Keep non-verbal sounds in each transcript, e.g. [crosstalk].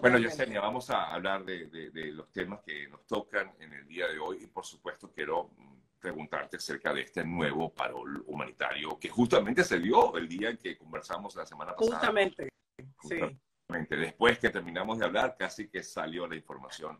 Bueno, Yesenia, vamos a hablar de, de, los temas que nos tocan en el día de hoy y por supuesto quiero preguntarte acerca de este nuevo parol humanitario que justamente se dio el día en que conversamos la semana pasada. Justamente, sí. Después que terminamos de hablar, casi que salió la información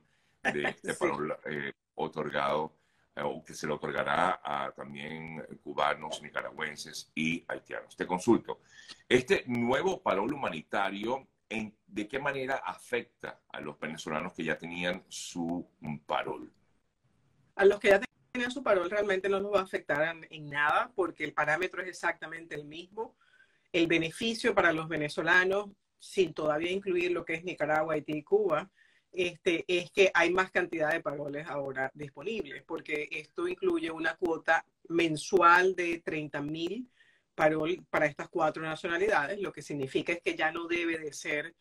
de [laughs] este parol eh, otorgado eh, o que se le otorgará a también cubanos, nicaragüenses y haitianos. Te consulto, este nuevo parol humanitario, en, ¿de qué manera afecta a los venezolanos que ya tenían su parol? A los que ya tenían su parol realmente no nos va a afectar en nada porque el parámetro es exactamente el mismo. El beneficio para los venezolanos sin todavía incluir lo que es Nicaragua, Haití y Cuba, este, es que hay más cantidad de paroles ahora disponibles, porque esto incluye una cuota mensual de 30 mil para estas cuatro nacionalidades, lo que significa es que ya no debe de ser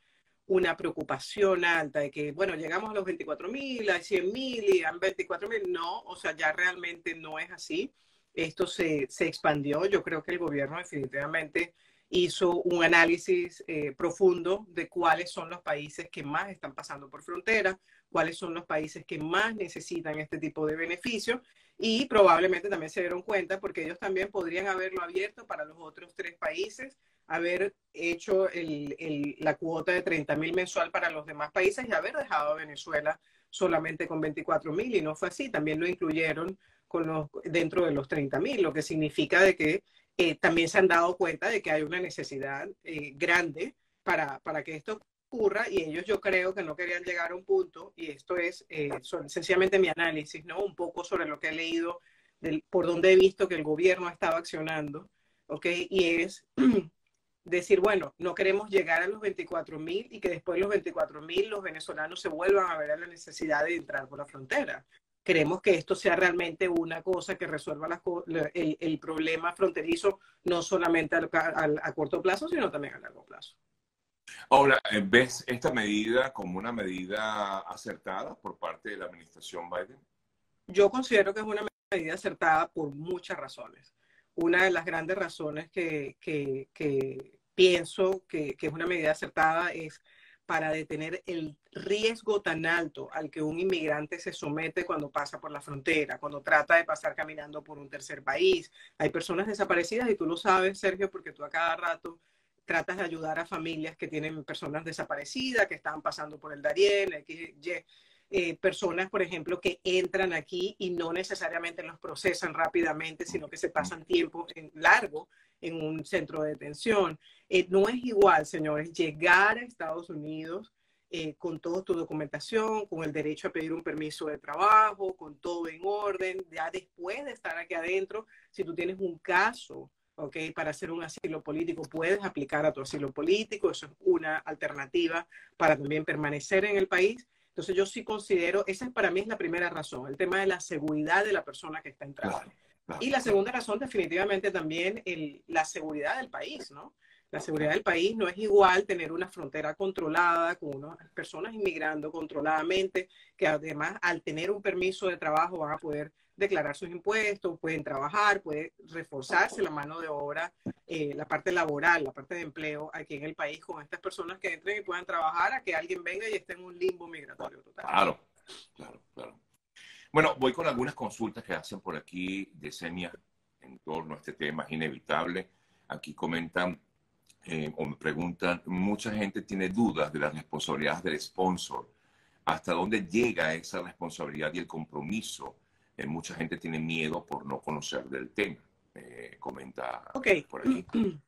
una preocupación alta de que, bueno, llegamos a los 24 mil, a 100 mil y a 24 mil. No, o sea, ya realmente no es así. Esto se, se expandió. Yo creo que el gobierno definitivamente hizo un análisis eh, profundo de cuáles son los países que más están pasando por frontera, cuáles son los países que más necesitan este tipo de beneficios y probablemente también se dieron cuenta porque ellos también podrían haberlo abierto para los otros tres países, haber hecho la cuota de 30 mil mensual para los demás países y haber dejado a Venezuela solamente con 24 mil y no fue así, también lo incluyeron con los, dentro de los 30 mil, lo que significa de que eh, también se han dado cuenta de que hay una necesidad eh, grande para, para, que esto ocurra y ellos yo creo que no querían llegar a un punto, y esto es eh, sencillamente mi análisis, ¿no? Un poco sobre lo que he leído, del, por donde he visto que el gobierno ha estado accionando, ¿ok? Y es [clears throat] decir, bueno, no queremos llegar a los 24 mil y que después de los 24 mil los venezolanos se vuelvan a ver a la necesidad de entrar por la frontera queremos que esto sea realmente una cosa que resuelva el, problema fronterizo, no solamente a corto plazo, sino también a largo plazo. Ahora, ¿ves esta medida como una medida acertada por parte de la administración Biden? Yo considero que es una medida acertada por muchas razones. Una de las grandes razones que, pienso que, que es una medida acertada es para detener el riesgo tan alto al que un inmigrante se somete cuando pasa por la frontera, cuando trata de pasar caminando por un tercer país. Hay personas desaparecidas y tú lo sabes, Sergio, porque tú a cada rato tratas de ayudar a familias que tienen personas desaparecidas, que están pasando por el Darién, que, eh, personas, por ejemplo, que entran aquí y no necesariamente los procesan rápidamente, sino que se pasan tiempo en largo en un centro de detención. Eh, no es igual, señores, llegar a Estados Unidos eh, con toda tu documentación, con el derecho a pedir un permiso de trabajo, con todo en orden, ya después de estar aquí adentro, si tú tienes un caso, ¿ok? Para hacer un asilo político, puedes aplicar a tu asilo político, eso es una alternativa para también permanecer en el país. Entonces yo sí considero, esa para mí es la primera razón, el tema de la seguridad de la persona que está entrando. Y la segunda razón, definitivamente también el, la seguridad del país, ¿no? La seguridad del país no es igual tener una frontera controlada con unas personas inmigrando controladamente, que además al tener un permiso de trabajo van a poder declarar sus impuestos, pueden trabajar, puede reforzarse la mano de obra, eh, la parte laboral, la parte de empleo aquí en el país con estas personas que entren y puedan trabajar a que alguien venga y esté en un limbo migratorio total. Claro, claro, claro. Bueno, voy con algunas consultas que hacen por aquí de Senia en torno a este tema, es inevitable. Aquí comentan eh, o me preguntan, mucha gente tiene dudas de las responsabilidades del sponsor. ¿Hasta dónde llega esa responsabilidad y el compromiso? Eh, mucha gente tiene miedo por no conocer del tema. Eh, comenta por aquí. [clears throat]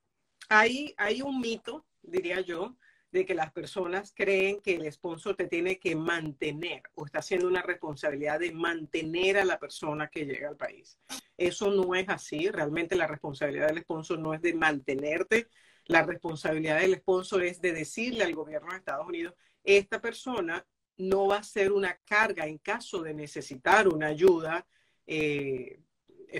Hay, hay un mito, diría yo, de que las personas creen que el sponsor te tiene que mantener o está haciendo una responsabilidad de mantener a la persona que llega al país. Eso no es así. Realmente la responsabilidad del sponsor no es de mantenerte. La responsabilidad del sponsor es de decirle al gobierno de Estados Unidos, esta persona no va a ser una carga en caso de necesitar una ayuda eh,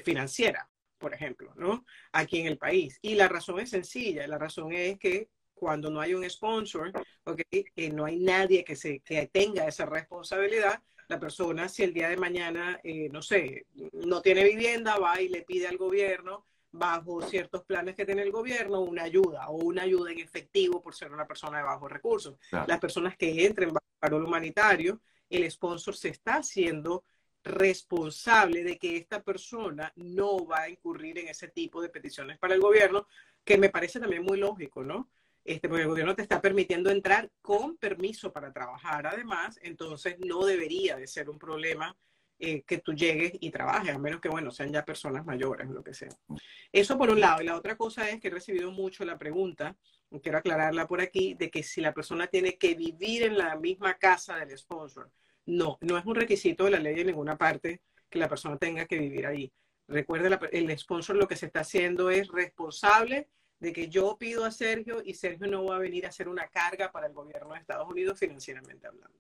financiera, por ejemplo, ¿no? Aquí en el país. Y la razón es sencilla. La razón es que cuando no hay un sponsor, okay, no hay nadie que, se, que tenga esa responsabilidad, la persona, si el día de mañana, eh, no sé, no tiene vivienda, va y le pide al gobierno bajo ciertos planes que tiene el gobierno, una ayuda o una ayuda en efectivo por ser una persona de bajos recursos. Las personas que entren bajo el paro humanitario, el sponsor se está haciendo responsable de que esta persona no va a incurrir en ese tipo de peticiones para el gobierno, que me parece también muy lógico, ¿no? Este, porque el gobierno te está permitiendo entrar con permiso para trabajar, además, entonces no debería de ser un problema eh, que tú llegues y trabajes, a menos que, bueno, sean ya personas mayores, lo que sea. Eso por un lado. Y la otra cosa es que he recibido mucho la pregunta, quiero aclararla por aquí, de que si la persona tiene que vivir en la misma casa del sponsor. No, no es un requisito de la ley en ninguna parte que la persona tenga que vivir ahí. Recuerde, el sponsor lo que se está haciendo es responsable de que yo pido a Sergio y Sergio no va a venir a hacer una carga para el gobierno de Estados Unidos financieramente hablando.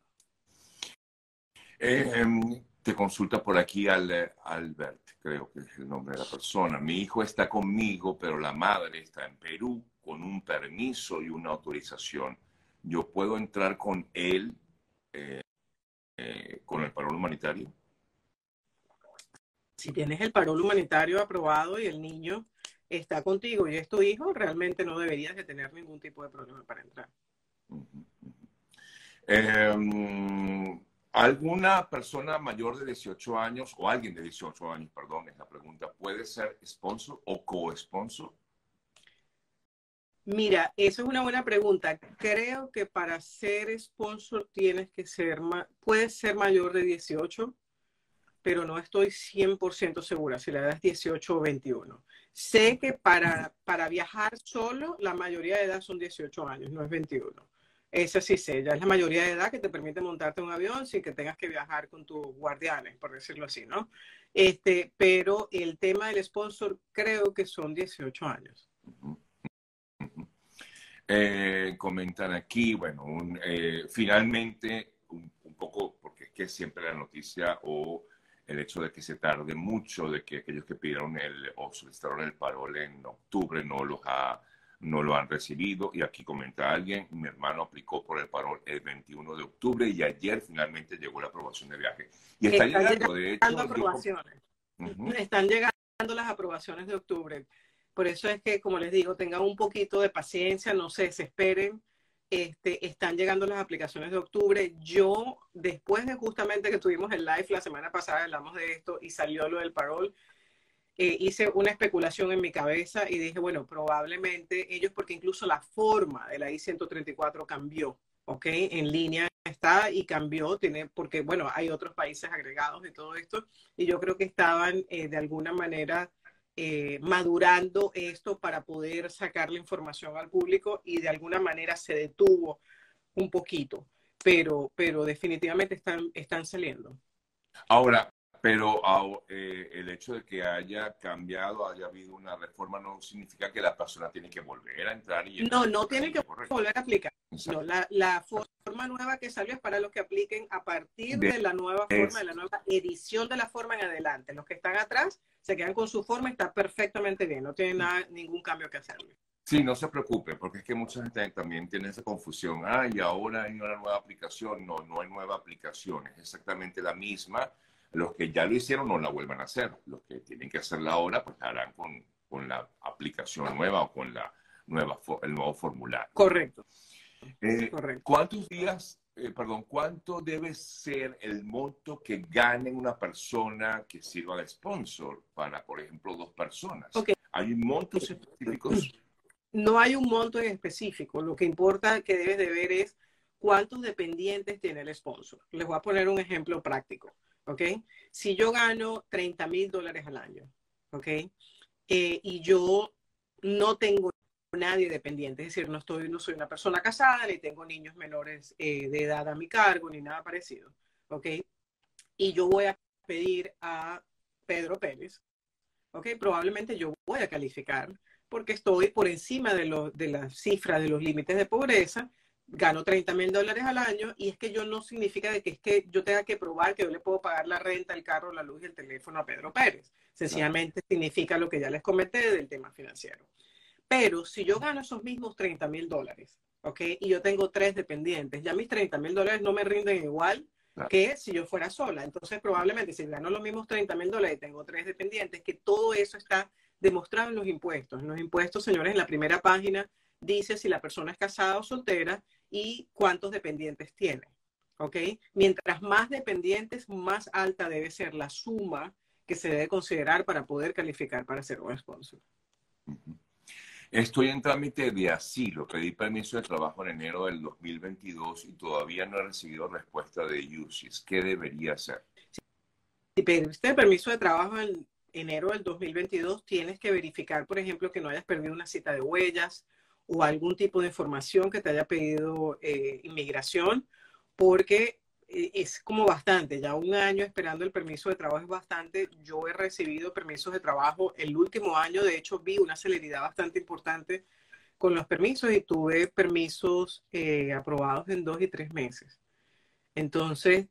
Eh, em, te consulta por aquí al, Albert, creo que es el nombre de la persona. Mi hijo está conmigo, pero la madre está en Perú con un permiso y una autorización. ¿Yo puedo entrar con él eh, eh, con el paro humanitario? Si tienes el paro humanitario aprobado y el niño está contigo y es tu hijo, realmente no deberías de tener ningún tipo de problema para entrar. Em, ¿Alguna persona mayor de 18 años o alguien de 18 años, perdón, es la pregunta, puede ser sponsor o co-sponsor? Mira, eso es una buena pregunta. Creo que para ser sponsor tienes que ser, puedes ser mayor de 18, pero no estoy 100% segura si la edad es 18 o 21. Sé que para, para viajar solo, la mayoría de edad son 18 años, no es 21. Esa sí sé, ya es la mayoría de edad que te permite montarte un avión sin que tengas que viajar con tus guardianes, por decirlo así, ¿no? Este, pero el tema del sponsor creo que son 18 años. Eh, comentan aquí, bueno, eh, finalmente, un, un, poco, porque es que siempre la noticia o el hecho de que se tarde mucho, de que aquellos que pidieron el, o solicitaron el parol en octubre no, los ha, no lo han recibido. Y aquí comenta alguien, mi hermano aplicó por el parol el 21 de octubre y ayer finalmente llegó la aprobación de viaje. Y está, llegando, de hecho. Aprobaciones. Están llegando las aprobaciones de octubre. Por eso es que, como les digo, tengan un poquito de paciencia, no se desesperen. Este, están llegando las aplicaciones de octubre. Yo, después de justamente que tuvimos el live la semana pasada, hablamos de esto y salió lo del parol, eh, hice una especulación en mi cabeza y dije, bueno, probablemente ellos, porque incluso la forma de la I-134 cambió, ¿ok? En línea está y cambió, tiene, porque, bueno, hay otros países agregados y todo esto, y yo creo que estaban eh, de alguna manera eh, madurando esto para poder sacar la información al público y de alguna manera se detuvo un poquito, pero, pero definitivamente están, están saliendo. Ahora, pero eh, el hecho de que haya cambiado, haya habido una reforma, no significa que la persona tiene que volver a entrar y... No, no tiene que volver a aplicar. No, la, la, forma nueva que salió es para los que apliquen a partir de, la nueva forma, de la nueva edición de la forma en adelante. Los que están atrás se quedan con su forma, está perfectamente bien, no tiene nada, ningún cambio que hacerle. Sí, no se preocupe, porque es que mucha gente también tiene esa confusión. Ah, y ahora hay una nueva aplicación. No, no hay nueva aplicación, es exactamente la misma los que ya lo hicieron no la vuelvan a hacer. Los que tienen que hacerla ahora, pues la harán con, con la aplicación nueva o con la nueva, el nuevo formulario. Correcto. Eh, Correcto. ¿Cuántos días, eh, perdón, cuánto debe ser el monto que gane una persona que sirva de sponsor para, por ejemplo, dos personas? ¿Hay montos específicos? No hay un monto en específico. Lo que importa que debes de ver es cuántos dependientes tiene el sponsor. Les voy a poner un ejemplo práctico. ¿Ok? Si yo gano 30 mil dólares al año, ¿ok? Eh, y yo no tengo nadie dependiente, es decir, no, estoy, no soy una persona casada, ni tengo niños menores eh, de edad a mi cargo, ni nada parecido, ¿ok? Y yo voy a pedir a Pedro Pérez, ¿ok? Probablemente yo voy a calificar porque estoy por encima de, lo, de la cifra de los límites de pobreza gano 30 mil dólares al año y es que yo no significa de que es que yo tenga que probar que yo le puedo pagar la renta, el carro, la luz y el teléfono a Pedro Pérez. Sencillamente significa lo que ya les comenté del tema financiero. Pero si yo gano esos mismos 30 mil dólares, ¿ok? Y yo tengo tres dependientes, ya mis 30 mil dólares no me rinden igual que si yo fuera sola. Entonces probablemente si gano los mismos 30 mil dólares y tengo tres dependientes, que todo eso está demostrado en los impuestos. En los impuestos, señores, en la primera página dice si la persona es casada o soltera y cuántos dependientes tiene. ¿Ok? Mientras más dependientes, más alta debe ser la suma que se debe considerar para poder calificar para ser un sponsor. Estoy en trámite de asilo. Pedí permiso de trabajo en enero del 2022 y todavía no he recibido respuesta de UCIS. ¿Qué debería hacer? Si pediste permiso de trabajo en enero del 2022, tienes que verificar, por ejemplo, que no hayas perdido una cita de huellas o algún tipo de información que te haya pedido eh, inmigración, porque eh, es como bastante, ya un año esperando el permiso de trabajo es bastante. Yo he recibido permisos de trabajo el último año, de hecho vi una celeridad bastante importante con los permisos y tuve permisos eh, aprobados en dos y tres meses. Entonces,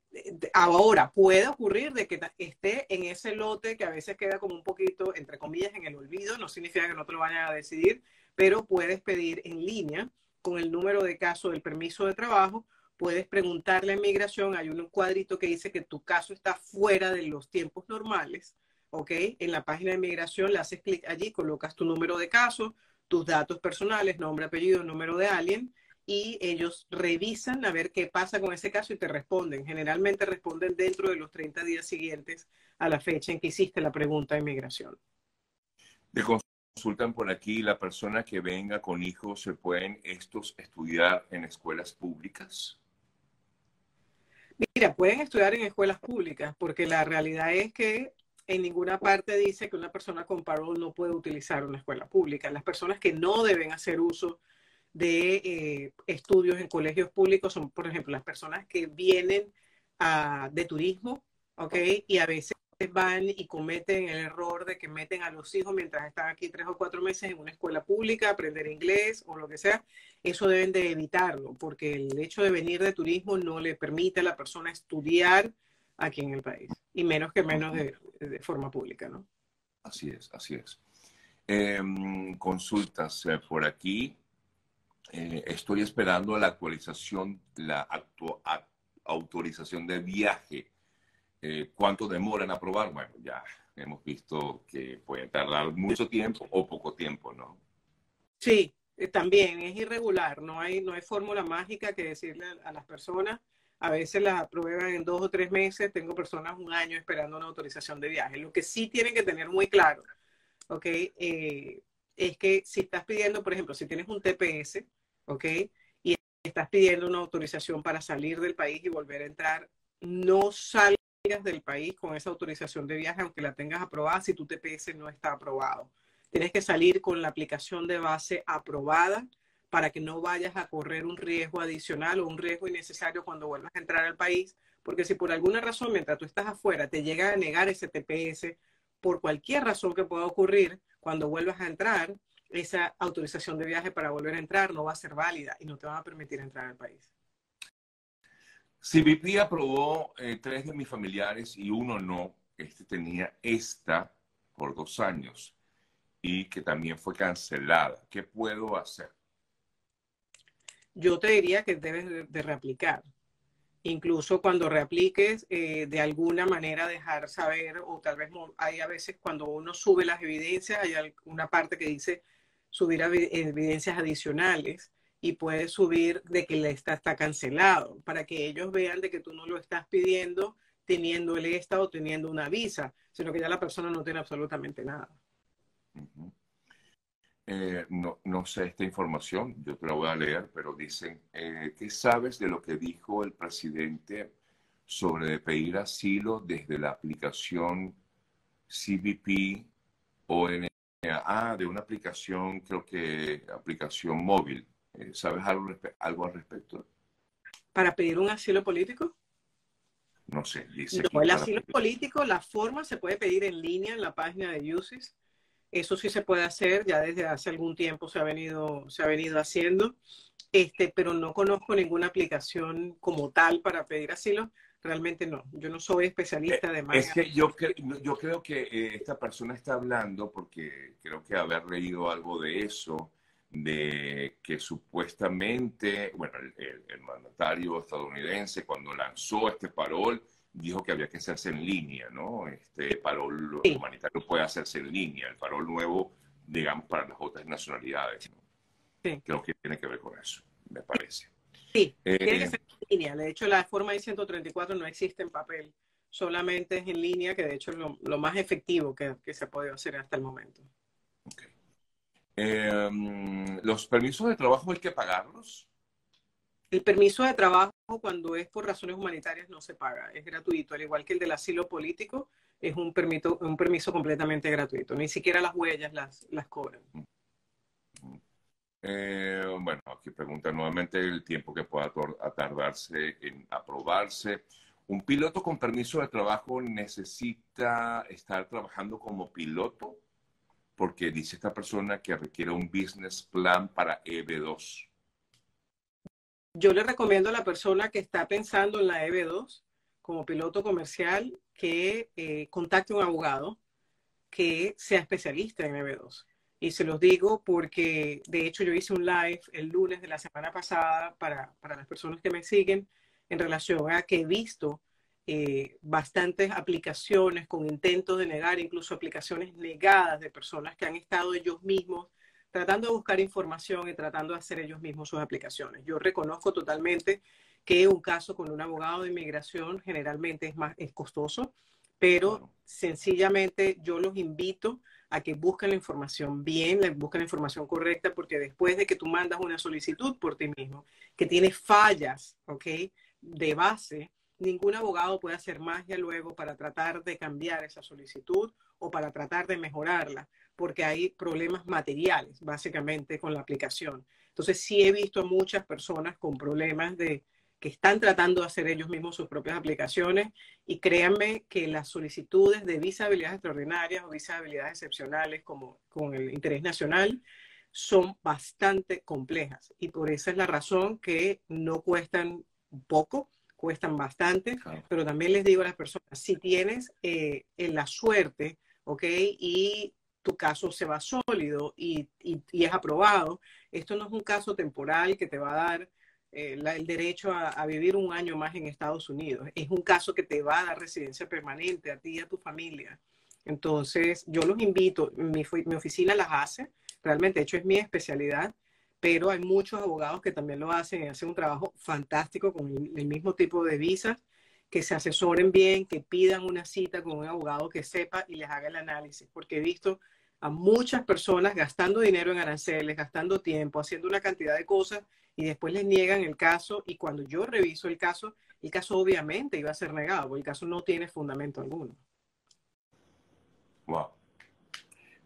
ahora puede ocurrir de que esté en ese lote que a veces queda como un poquito, entre comillas, en el olvido, no significa que no te lo vayan a decidir, pero puedes pedir en línea con el número de caso del permiso de trabajo puedes preguntarle a inmigración, hay un cuadrito que dice que tu caso está fuera de los tiempos normales, ¿ok? En la página de inmigración le haces clic allí, colocas tu número de caso, tus datos personales, nombre, apellido, número de alguien, y ellos revisan a ver qué pasa con ese caso y te responden. Generalmente responden dentro de los 30 días siguientes a la fecha en que hiciste la pregunta de inmigración. Te consultan por aquí, la persona que venga con hijos, ¿se pueden estos estudiar en escuelas públicas? Mira, pueden estudiar en escuelas públicas porque la realidad es que en ninguna parte dice que una persona con parole no puede utilizar una escuela pública. Las personas que no deben hacer uso de eh, estudios en colegios públicos son, por ejemplo, las personas que vienen ah, de turismo, ¿ok? Y a veces van y cometen el error de que meten a los hijos mientras están aquí tres o cuatro meses en una escuela pública, aprender inglés o lo que sea, eso deben de evitarlo, porque el hecho de venir de turismo no le permite a la persona estudiar aquí en el país, y menos que menos de, forma pública, ¿no? Así es, así es. Em, consultas eh, por aquí. Eh, estoy esperando la actualización, la autorización de viaje eh, ¿Cuánto demora en aprobar? Bueno, ya hemos visto que puede tardar mucho tiempo o poco tiempo, ¿no? Sí, eh, también es irregular, no hay, no hay fórmula mágica que decirle a, las personas. A veces la aprueban en dos o tres meses, tengo personas un año esperando una autorización de viaje. Lo que sí tienen que tener muy claro, ¿ok? Eh, es que si estás pidiendo, por ejemplo, si tienes un TPS, ¿ok? Y estás pidiendo una autorización para salir del país y volver a entrar, no sale del país con esa autorización de viaje, aunque la tengas aprobada, si tu TPS no está aprobado. Tienes que salir con la aplicación de base aprobada para que no vayas a correr un riesgo adicional o un riesgo innecesario cuando vuelvas a entrar al país, porque si por alguna razón, mientras tú estás afuera, te llega a negar ese TPS, por cualquier razón que pueda ocurrir, cuando vuelvas a entrar, esa autorización de viaje para volver a entrar no va a ser válida y no te van a permitir entrar al país. CBP aprobó eh, tres de mis familiares y uno no. Este tenía esta por dos años y que también fue cancelada. ¿Qué puedo hacer? Yo te diría que debes de, reaplicar. Incluso cuando reapliques, eh, de alguna manera dejar saber, o tal vez hay a veces cuando uno sube las evidencias, hay una parte que dice subir evidencias adicionales y puedes subir de que el ESTA está cancelado, para que ellos vean de que tú no lo estás pidiendo teniendo el ESTA o teniendo una visa, sino que ya la persona no tiene absolutamente nada. Eh, no, no, sé esta información, yo te la voy a leer, pero dicen, eh, ¿qué sabes de lo que dijo el presidente sobre pedir asilo desde la aplicación CBP o ah, de una aplicación, creo que aplicación móvil? Eh, ¿Sabes algo, algo al respecto? ¿Para pedir un asilo político? No sé. Dice el asilo político, la forma se puede pedir en línea en la página de UCIS. Eso sí se puede hacer, ya desde hace algún tiempo se ha venido, se ha venido haciendo, este, pero no conozco ninguna aplicación como tal para pedir asilo. Realmente no, yo no soy especialista de Es que yo, yo creo que eh, esta persona está hablando, porque creo que haber leído algo de eso, de que supuestamente, bueno, el, mandatario estadounidense cuando lanzó este parol dijo que había que hacerse en línea, ¿no? Este parol Sí. humanitario puede hacerse en línea, el parol nuevo, digamos, para las otras nacionalidades. ¿no? Sí. Creo que tiene que ver con eso, me parece. Sí, Eh, tiene que ser en línea. De hecho, la forma I-134 no existe en papel, solamente es en línea, que de hecho es lo, lo más efectivo que, que se ha podido hacer hasta el momento. ok. Eh, ¿Los permisos de trabajo hay que pagarlos? El permiso de trabajo, cuando es por razones humanitarias, no se paga, es gratuito, al igual que el del asilo político, es un, permito, un permiso completamente gratuito, ni siquiera las huellas las, las cobran. Eh, bueno, aquí pregunta nuevamente el tiempo que pueda tardarse en aprobarse. ¿Un piloto con permiso de trabajo necesita estar trabajando como piloto? Porque dice esta persona que requiere un business plan para E EB2. Yo le recomiendo a la persona que está pensando en la EB2 como piloto comercial que eh, contacte un abogado que sea especialista en EB2. Y se los digo porque, de hecho, yo hice un live el lunes de la semana pasada para, para las personas que me siguen en relación a que he visto eh, bastantes aplicaciones con intentos de negar, incluso aplicaciones negadas de personas que han estado ellos mismos tratando de buscar información y tratando de hacer ellos mismos sus aplicaciones. Yo reconozco totalmente que un caso con un abogado de inmigración generalmente es más es costoso, pero sencillamente yo los invito a que busquen la información bien, le- busquen la información correcta, porque después de que tú mandas una solicitud por ti mismo, que tiene fallas, ¿ok? De base, ningún abogado puede hacer magia luego para tratar de cambiar esa solicitud o para tratar de mejorarla, porque hay problemas materiales, básicamente, con la aplicación. Entonces, sí he visto a muchas personas con problemas de que están tratando de hacer ellos mismos sus propias aplicaciones y créanme que las solicitudes de visa de habilidades extraordinarias o visa de habilidades excepcionales como con el interés nacional son bastante complejas y por esa es la razón que no cuestan poco, cuestan bastante, Claro. pero también les digo a las personas, si tienes eh, en la suerte, ¿ok? Y tu caso se va sólido y, y- y es aprobado, esto no es un caso temporal que te va a dar eh, la- el derecho a, a vivir un año más en Estados Unidos. Es un caso que te va a dar residencia permanente a ti y a tu familia. Entonces, yo los invito, mi, mi oficina las hace, realmente, de hecho es mi especialidad, pero hay muchos abogados que también lo hacen y hacen un trabajo fantástico con el, mismo tipo de visas, que se asesoren bien, que pidan una cita con un abogado que sepa y les haga el análisis, porque he visto a muchas personas gastando dinero en aranceles, gastando tiempo, haciendo una cantidad de cosas y después les niegan el caso y cuando yo reviso el caso, el caso obviamente iba a ser negado, porque el caso no tiene fundamento alguno. Wow.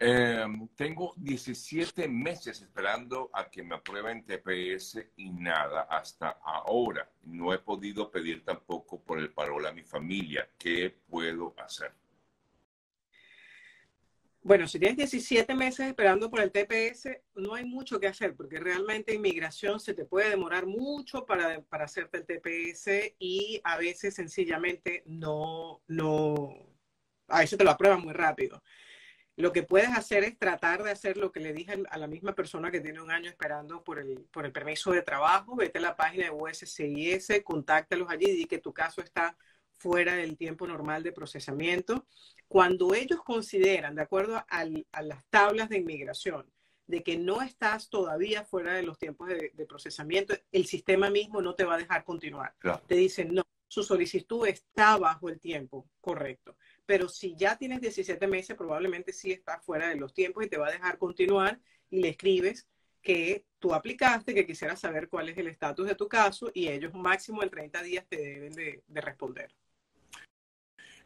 Eh, tengo 17 meses esperando a que me aprueben TPS y nada hasta ahora. No he podido pedir tampoco por el parol a mi familia. ¿Qué puedo hacer? Bueno, si tienes 17 meses esperando por el TPS, no hay mucho que hacer, porque realmente inmigración se te puede demorar mucho para, para hacerte el TPS y a veces sencillamente no, no, a veces te lo aprueban muy rápido. Lo que puedes hacer es tratar de hacer lo que le dije a la misma persona que tiene un año esperando por el, por el permiso de trabajo. Vete a la página de USCIS, contáctalos allí y di que tu caso está fuera del tiempo normal de procesamiento. Cuando ellos consideran, de acuerdo al, a las tablas de inmigración, de que no estás todavía fuera de los tiempos de, de procesamiento, el sistema mismo no te va a dejar continuar. Claro. Te dicen, no, su solicitud está bajo el tiempo correcto. Pero si ya tienes 17 meses, probablemente sí está fuera de los tiempos y te va a dejar continuar y le escribes que tú aplicaste, que quisieras saber cuál es el estatus de tu caso y ellos máximo en 30 días te deben de, de responder.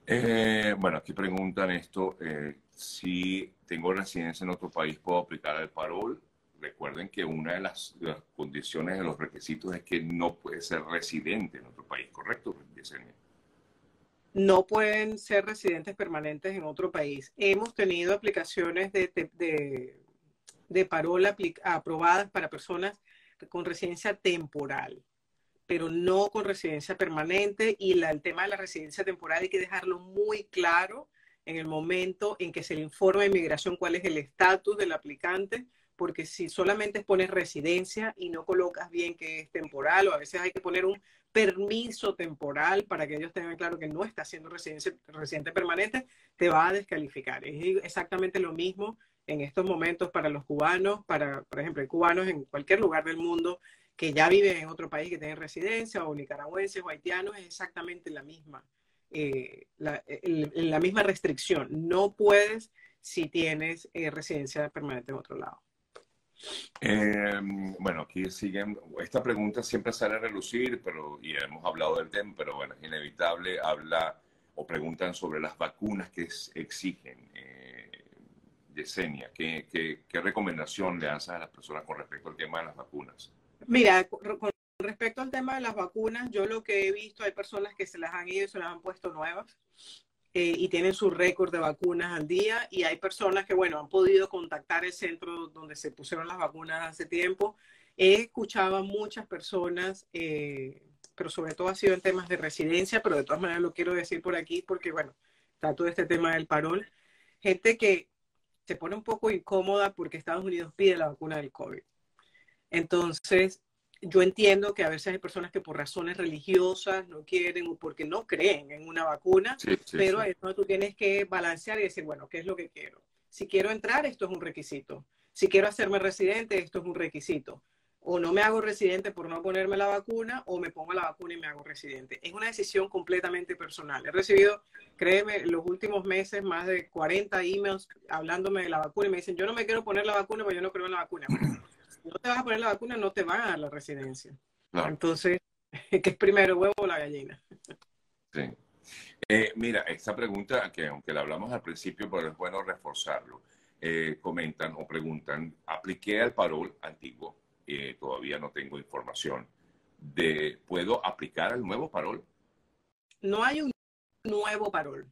Eh, bueno, aquí preguntan esto, eh, si tengo residencia en otro país, ¿puedo aplicar el parol? Recuerden que una de las, de las condiciones, de los requisitos es que no puede ser residente en otro país, ¿correcto, Yesenia? No pueden ser residentes permanentes en otro país. Hemos tenido aplicaciones de, de, de, de parol apli- aprobadas para personas con residencia temporal pero no con residencia permanente. Y la, el tema de la residencia temporal hay que dejarlo muy claro en el momento en que se le informa a inmigración cuál es el estatus del aplicante, porque si solamente pones residencia y no colocas bien que es temporal, o a veces hay que poner un permiso temporal para que ellos tengan claro que no está haciendo residencia, residente permanente, te va a descalificar. Es exactamente lo mismo en estos momentos para los cubanos, para, por ejemplo, hay cubanos en cualquier lugar del mundo que ya viven en otro país que tienen residencia, o nicaragüenses o haitianos, es exactamente la misma, eh, la, misma restricción. No puedes si tienes eh, residencia permanente en otro lado. Eh, bueno, aquí siguen. Esta pregunta siempre sale a relucir, pero y hemos hablado del tema, pero bueno, es inevitable. Habla o preguntan sobre las vacunas que exigen. Eh, Yesenia, ¿qué, qué, recomendación le haces a las personas con respecto al tema de las vacunas? Mira, con respecto al tema de las vacunas, yo lo que he visto, hay personas que se las han ido y se las han puesto nuevas. Eh, y tienen su récord de vacunas al día y hay personas que, bueno, han podido contactar el centro donde se pusieron las vacunas hace tiempo. He escuchado a muchas personas, eh, pero sobre todo ha sido en temas de residencia, pero de todas maneras lo quiero decir por aquí porque, bueno, está todo este tema del parol. Gente que se pone un poco incómoda porque Estados Unidos pide la vacuna del COVID. Entonces, yo entiendo que a veces hay personas que por razones religiosas no quieren o porque no creen en una vacuna, pero tú tienes que balancear y decir, bueno, ¿qué es lo que quiero? Si quiero entrar, esto es un requisito. Si quiero hacerme residente, esto es un requisito. O no me hago residente por no ponerme la vacuna, o me pongo la vacuna y me hago residente. Es una decisión completamente personal. He recibido, créeme, en los últimos meses más de 40 emails hablándome de la vacuna y me dicen, yo no me quiero poner la vacuna porque yo no creo en la vacuna no te vas a poner la vacuna, no te van a dar la residencia. Entonces, [laughs] ¿qué es primero, huevo o la gallina? Sí. Eh, mira, esta pregunta, que aunque la hablamos al principio, pero es bueno reforzarlo. Eh, comentan o preguntan, apliqué al parol antiguo, y todavía no tengo información. De, ¿Puedo aplicar al nuevo parol? No hay un nuevo parol.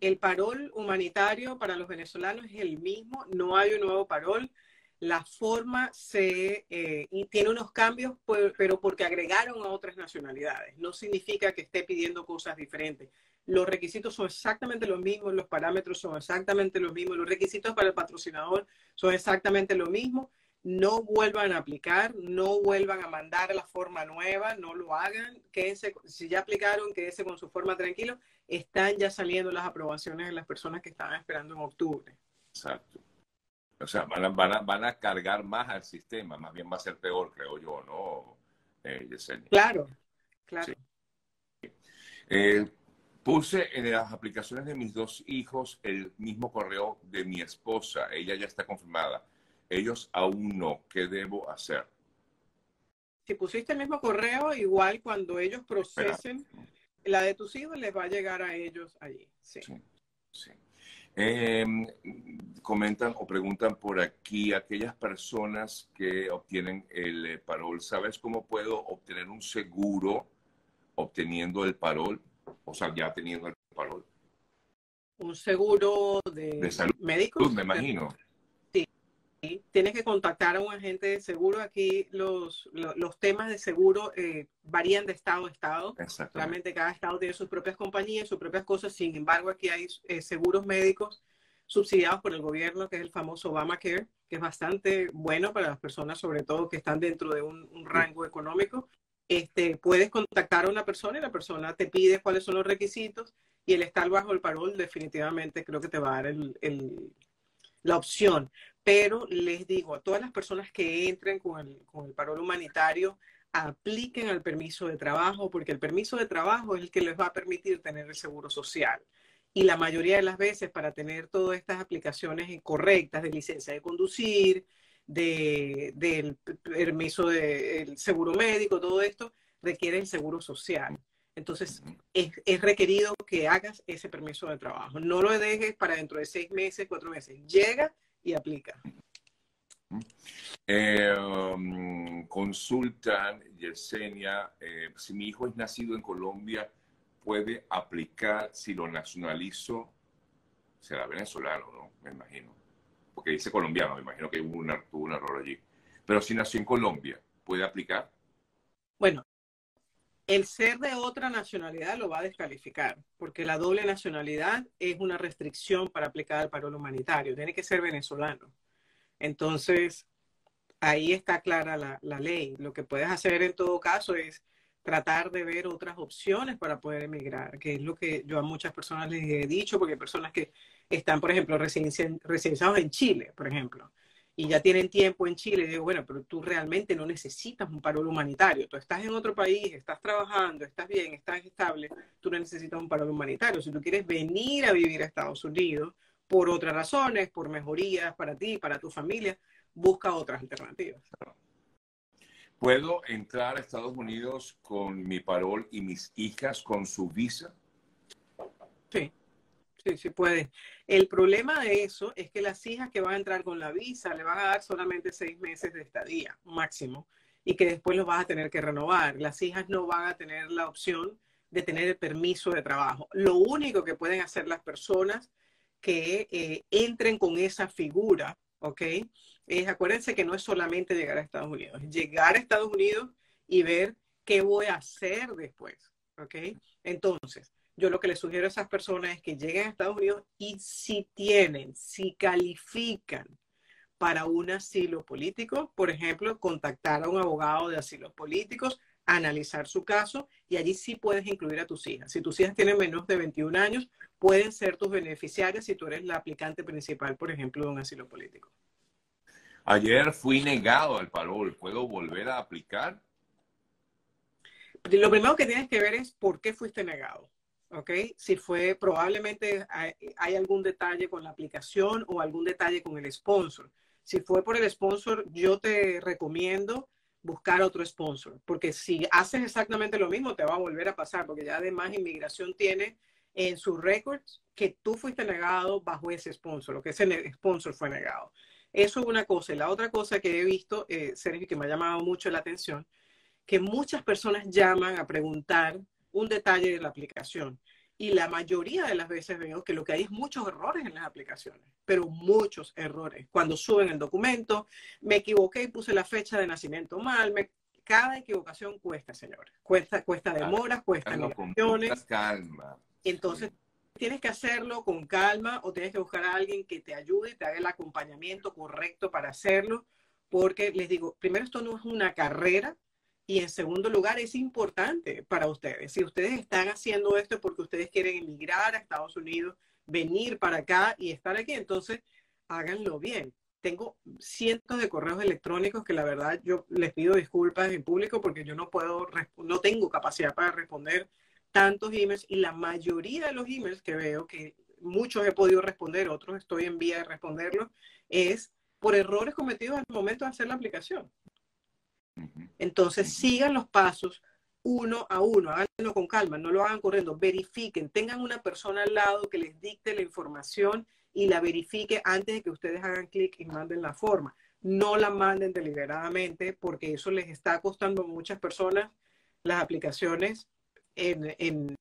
El parol humanitario para los venezolanos es el mismo, no hay un nuevo parol la forma se eh, tiene unos cambios, pero porque agregaron a otras nacionalidades. No significa que esté pidiendo cosas diferentes. Los requisitos son exactamente los mismos, los parámetros son exactamente los mismos, los requisitos para el patrocinador son exactamente lo mismo. No vuelvan a aplicar, no vuelvan a mandar la forma nueva, no lo hagan. Quédense, si ya aplicaron, quédense con su forma tranquilo. Están ya saliendo las aprobaciones de las personas que estaban esperando en octubre. Exacto. O sea, van a, van, a, van a cargar más al sistema, más bien va a ser peor, creo yo, ¿no, eh, Yesenia? Claro, claro. Eh, puse en las aplicaciones de mis dos hijos el mismo correo de mi esposa. Ella ya está confirmada. Ellos aún no. ¿Qué debo hacer? Si pusiste el mismo correo, igual cuando ellos procesen la de tus hijos, les va a llegar a ellos allí. sí. sí. Eh, comentan o preguntan por aquí aquellas personas que obtienen el eh, parol. ¿Sabes cómo puedo obtener un seguro obteniendo el parol? O sea, ya teniendo el parol. Un seguro de, salud médico. Me imagino tienes que contactar a un agente de seguro. Aquí los, los, temas de seguro eh, varían de estado a estado. Realmente cada estado tiene sus propias compañías, sus propias cosas. Sin embargo, aquí hay eh, seguros médicos subsidiados por el gobierno, que es el famoso Obamacare, que es bastante bueno para las personas, sobre todo que están dentro de un, rango económico. Este, puedes contactar a una persona y la persona te pide cuáles son los requisitos y el estar bajo el parol definitivamente creo que te va a dar el, el, la opción pero les digo a todas las personas que entren con el, con el parol humanitario, apliquen al permiso de trabajo, porque el permiso de trabajo es el que les va a permitir tener el seguro social. Y la mayoría de las veces, para tener todas estas aplicaciones correctas de licencia de conducir, de, del permiso del seguro médico, todo esto, requiere el seguro social. Entonces, es, es, requerido que hagas ese permiso de trabajo. No lo dejes para dentro de seis meses, cuatro meses. Llega y aplica. Eh, um, consultan, Yesenia, eh, si mi hijo es nacido en Colombia, ¿puede aplicar si lo nacionalizo? Será venezolano, ¿no? Me imagino. Porque dice colombiano, me imagino que hubo, tuvo un error allí. Pero si nació en Colombia, ¿puede aplicar? Bueno, el ser de otra nacionalidad lo va a descalificar, porque la doble nacionalidad es una restricción para aplicar al parol humanitario. Tiene que ser venezolano. Entonces, ahí está clara la, la, ley. Lo que puedes hacer en todo caso es tratar de ver otras opciones para poder emigrar, que es lo que yo a muchas personas les he dicho, porque hay personas que están, por ejemplo, residenciados en Chile, por ejemplo, y ya tienen tiempo en Chile, digo, bueno, pero tú realmente no necesitas un paro humanitario. Tú estás en otro país, estás trabajando, estás bien, estás estable, tú no necesitas un paro humanitario. Si tú quieres venir a vivir a Estados Unidos por otras razones, por mejorías para ti, para tu familia, busca otras alternativas. ¿Puedo entrar a Estados Unidos con mi parol y mis hijas con su visa? Sí. Sí, sí puede. El problema de eso es que las hijas que van a entrar con la visa le van a dar solamente seis meses de estadía máximo y que después los vas a tener que renovar. Las hijas no van a tener la opción de tener el permiso de trabajo. Lo único que pueden hacer las personas que eh, entren con esa figura, ¿ok? Es, acuérdense que no es solamente llegar a Estados Unidos, llegar a Estados Unidos y ver qué voy a hacer después, ¿ok? Entonces, yo lo que les sugiero a esas personas es que lleguen a Estados Unidos y si tienen, si califican para un asilo político, por ejemplo, contactar a un abogado de asilos políticos, analizar su caso y allí sí puedes incluir a tus hijas. Si tus hijas tienen menos de 21 años, pueden ser tus beneficiarias si tú eres la aplicante principal, por ejemplo, de un asilo político. Ayer fui negado al parol. ¿Puedo volver a aplicar? Lo primero que tienes que ver es por qué fuiste negado. ¿Ok? Si fue, probablemente hay, algún detalle con la aplicación o algún detalle con el sponsor. Si fue por el sponsor, yo te recomiendo buscar otro sponsor, porque si haces exactamente lo mismo, te va a volver a pasar, porque ya además inmigración tiene en sus records que tú fuiste negado bajo ese sponsor, lo que ese sponsor fue negado. Eso es una cosa. Y la otra cosa que he visto, eh, Sergio, que me ha llamado mucho la atención, que muchas personas llaman a preguntar un detalle de la aplicación. Y la mayoría de las veces veo que lo que hay es muchos errores en las aplicaciones, pero muchos errores. Cuando suben el documento, me equivoqué y puse la fecha de nacimiento mal. cada equivocación cuesta, señores. Cuesta, cuesta demoras, cuesta migraciones. calma. Entonces, tienes que hacerlo con calma o tienes que buscar a alguien que te ayude y te haga el acompañamiento correcto para hacerlo. Porque les digo, primero, esto no es una carrera, y en segundo lugar, es importante para ustedes. Si ustedes están haciendo esto porque ustedes quieren emigrar a Estados Unidos, venir para acá y estar aquí, entonces háganlo bien. Tengo cientos de correos electrónicos que la verdad yo les pido disculpas en público porque yo no puedo, no tengo capacidad para responder tantos emails y la mayoría de los emails que veo, que muchos he podido responder, otros estoy en vía de responderlos, es por errores cometidos al momento de hacer la aplicación. Entonces, sigan los pasos uno a uno, háganlo con calma, no lo hagan corriendo, verifiquen, tengan una persona al lado que les dicte la información y la verifique antes de que ustedes hagan clic y manden la forma. No la manden deliberadamente porque eso les está costando a muchas personas las aplicaciones en,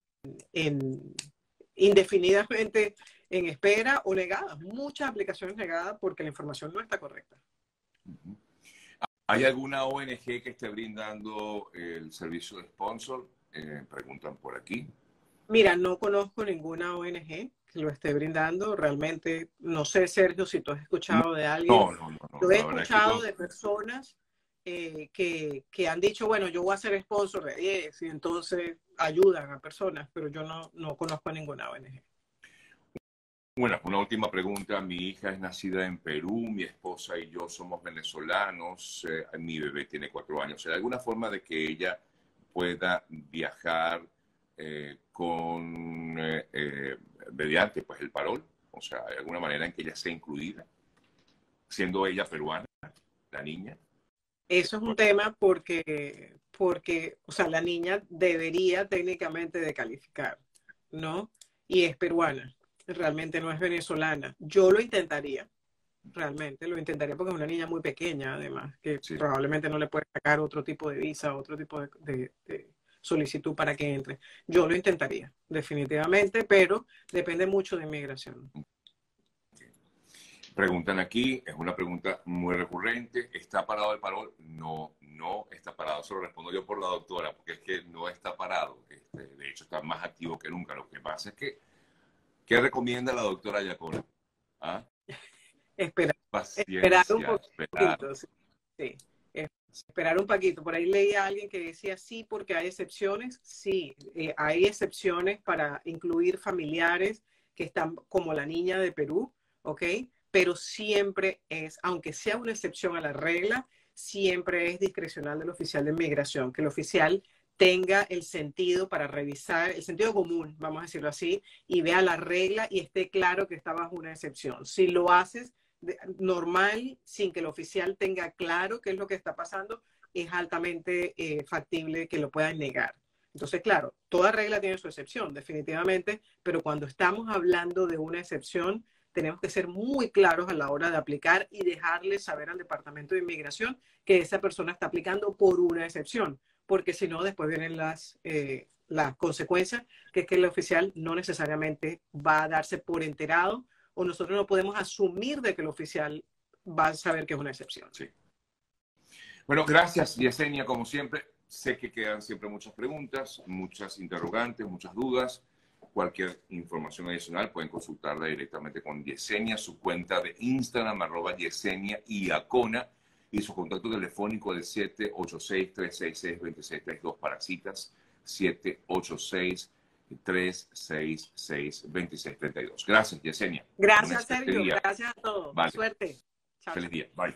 indefinidamente en espera o negadas. Muchas aplicaciones negadas porque la información no está correcta. ¿Hay alguna ONG que esté brindando el servicio de sponsor? Eh, preguntan por aquí. Mira, no conozco ninguna ONG que lo esté brindando. Realmente, no sé, Sergio, si tú has escuchado de alguien. No, no, no. Yo he escuchado de personas eh, que, que, han dicho, bueno, yo voy a ser sponsor de 10 y entonces ayudan a personas, pero yo no, no conozco a ninguna ONG. Bueno, una última pregunta. Mi hija es nacida en Perú, mi esposa y yo somos venezolanos, eh, mi bebé tiene cuatro años. ¿Hay alguna forma de que ella pueda viajar eh, con, eh, mediante pues, el parol? O sea, ¿hay alguna manera en que ella sea incluida, siendo ella peruana, la niña? Eso es un tema porque, porque, o sea, la niña debería técnicamente de calificar, ¿no? Y es peruana realmente no es venezolana. Yo lo intentaría, realmente lo intentaría porque es una niña muy pequeña, además, que probablemente no le puede sacar otro tipo de visa, otro tipo de, solicitud para que entre. Yo lo intentaría, definitivamente, pero depende mucho de inmigración. Preguntan aquí, es una pregunta muy recurrente, ¿está parado el parol? No, no está parado, eso lo respondo yo por la doctora, porque es que no está parado, este, de hecho está más activo que nunca, lo que pasa es que ¿Qué recomienda la doctora Yacona? ¿Ah? [laughs] Espera. esperar un poquito. Sí. Esperar un poquito. Por ahí leía a alguien que decía sí, porque hay excepciones. Sí, eh, hay excepciones para incluir familiares que están como la niña de Perú, ¿ok? Pero siempre es, aunque sea una excepción a la regla, siempre es discrecional del oficial de inmigración, que el oficial tenga el sentido para revisar, el sentido común, vamos a decirlo así, y vea la regla y esté claro que está bajo una excepción. Si lo haces normal, sin que el oficial tenga claro qué es lo que está pasando, es altamente eh, factible que lo puedan negar. Entonces, claro, toda regla tiene su excepción, definitivamente, pero cuando estamos hablando de una excepción, tenemos que ser muy claros a la hora de aplicar y dejarle saber al Departamento de Inmigración que esa persona está aplicando por una excepción porque si no, después vienen las, eh, las consecuencias, que es que el oficial no necesariamente va a darse por enterado o nosotros no podemos asumir de que el oficial va a saber que es una excepción. Sí. Bueno, gracias, Yesenia, como siempre. Sé que quedan siempre muchas preguntas, muchas interrogantes, muchas dudas. Cualquier información adicional pueden consultarla directamente con Yesenia, su cuenta de Instagram, arroba Yesenia y Acona y su contacto telefónico de 786-366-2632 para citas, 786-366-2632. Gracias, Yesenia. Gracias, Sergio. Gracias a todos. Suerte. Feliz día. Bye.